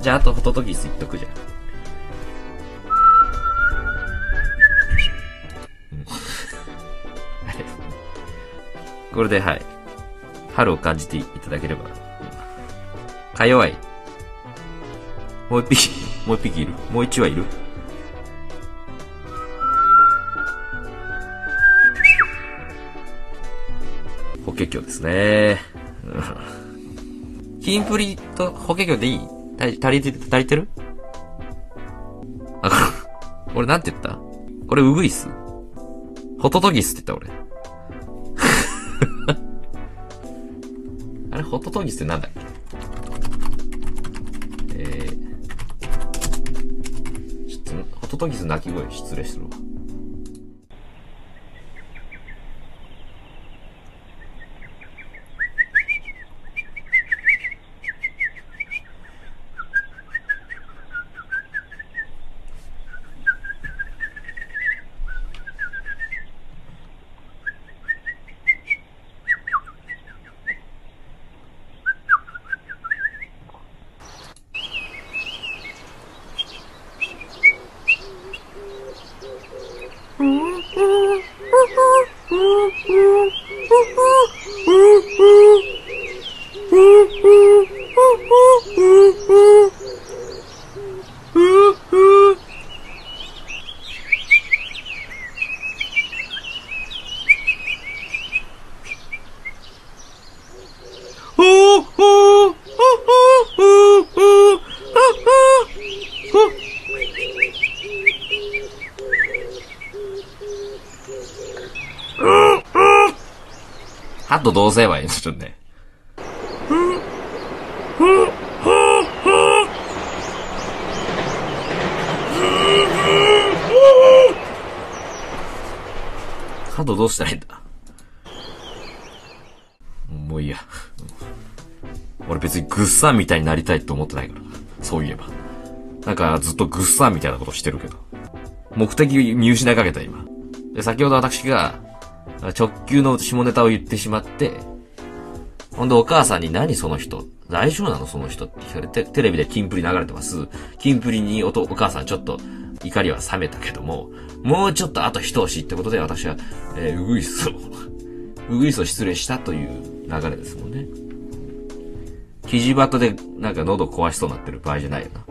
じゃあ、あとホトトギス言っとくじゃん。これで、はい。春を感じていただければ。か弱い。もう一匹、もう一匹いるもう一羽いる法華経ですね。うんキンプリと法華経でいい？足り足りて、足りてる？あ、俺なんて言った？これウグイス？ホトトギスって言った俺。あれ、ホトトギスってなんだっけ？えー、ちょっと、ホトトギス鳴き声失礼するわ。Uh, uh, uh, ハト同性はいいのちょっとね。ハトどうしたらいいんだ？もういいや。俺別にグッサンみたいになりたいと思ってないから。そういえば。なんかずっとグッサンみたいなことしてるけど。目的見失いかけた今。で、先ほど私が直球の下ネタを言ってしまって、ほんでお母さんに何その人？大丈夫なのその人？って聞かれて、テレビでキンプリ流れてます。キンプリにおとお母さんちょっと怒りは冷めたけども、もうちょっとあと一押しってことで私は、えー、ウグイスを、ウグイスを失礼したという流れですもんね。キジバトでなんか喉壊しそうになってる場合じゃないよな。